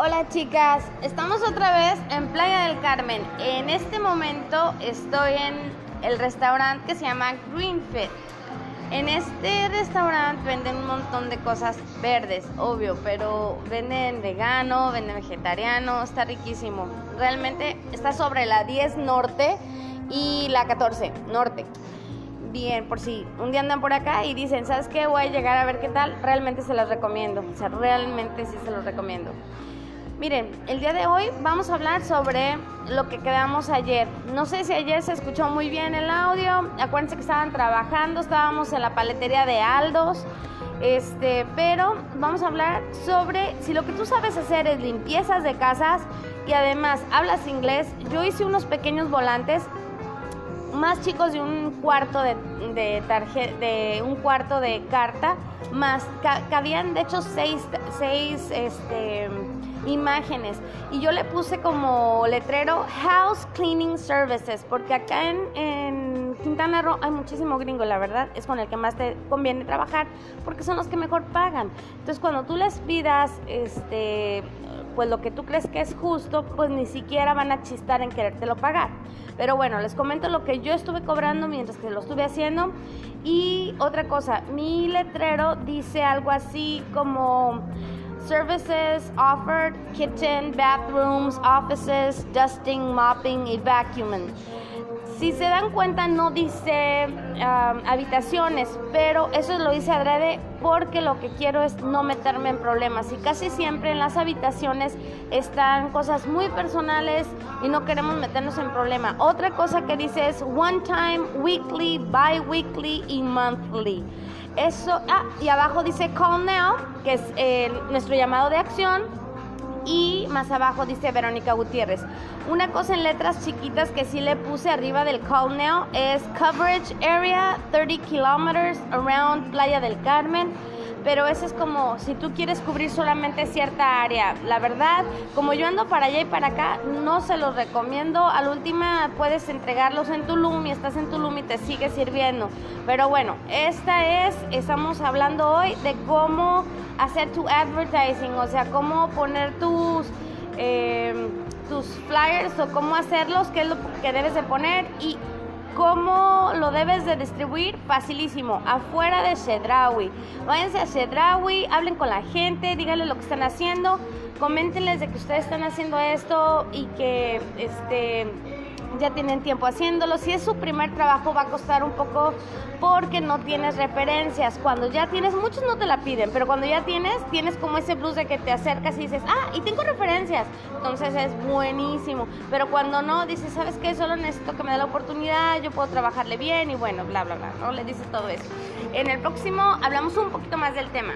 Hola chicas, estamos otra vez en Playa del Carmen. En este momento estoy en el restaurante que se llama Greenfit. En este restaurante venden un montón de cosas verdes, obvio, pero venden vegano, venden vegetariano, está riquísimo. Realmente está sobre la 10 norte y la 14 norte. Bien, por si un día andan por acá y dicen, ¿sabes qué? Voy a llegar a ver qué tal. Realmente se los recomiendo. O sea, realmente sí se los recomiendo. Miren, el día de hoy vamos a hablar sobre lo que quedamos ayer. No sé si ayer se escuchó muy bien el audio. Acuérdense que estaban trabajando, estábamos en la paletería de Aldos. Este, pero vamos a hablar sobre si lo que tú sabes hacer es limpiezas de casas y además hablas inglés. Yo hice unos pequeños volantes más chicos de un cuarto de, de, de un cuarto de carta, más cabían de hecho seis, seis este, imágenes. Y yo le puse como letrero House Cleaning Services, porque acá en, Quintana Roo hay muchísimo gringo, la verdad, es con el que más te conviene trabajar, porque son los que mejor pagan. Entonces, cuando tú les pidas, este, pues lo que tú crees que es justo, pues ni siquiera van a chistar en querértelo pagar. Pero bueno, les comento lo que yo estuve cobrando mientras que lo estuve haciendo. Y otra cosa, mi letrero dice algo así como services offered, kitchen, bathrooms, offices, dusting, mopping y vacuuming. Si se dan cuenta no dice habitaciones, pero eso lo hice adrede porque lo que quiero es no meterme en problemas y casi siempre en las habitaciones están cosas muy personales y no queremos meternos en problema. Otra cosa que dice es one time, weekly, bi-weekly y monthly. Eso, ah, y abajo dice call now, que es eh, nuestro llamado de acción y más abajo dice Verónica Gutiérrez. Una cosa en letras chiquitas que sí le puse arriba del call now es coverage area 30 kilometers around Playa del Carmen pero eso es como si tú quieres cubrir solamente cierta área. La verdad, como yo ando para allá y para acá, no se los recomiendo. A la última puedes entregarlos en Tulum y estás en Tulum y te sigue sirviendo. Pero bueno, esta es, estamos hablando hoy de cómo hacer tu advertising, o sea, cómo poner tus... Eh, tus flyers o cómo hacerlos, qué es lo que debes de poner y ¿Cómo lo debes de distribuir? Facilísimo, afuera de Chedraui. Váyanse a Chedraui, hablen con la gente, díganle lo que están haciendo, coméntenles de que ustedes están haciendo esto y que este ya tienen tiempo haciéndolo. Si es su primer trabajo va a costar un poco porque no tienes referencias. Cuando ya tienes, muchos no te la piden, pero cuando ya tienes, tienes como ese plus de que te acercas y dices, ah, y tengo referencias. Entonces es buenísimo. Pero cuando no, dices, ¿sabes qué? Solo necesito que me dé la oportunidad, yo puedo trabajarle bien y bueno, bla, bla, bla. ¿no? Le dices todo eso. En el próximo hablamos un poquito más del tema.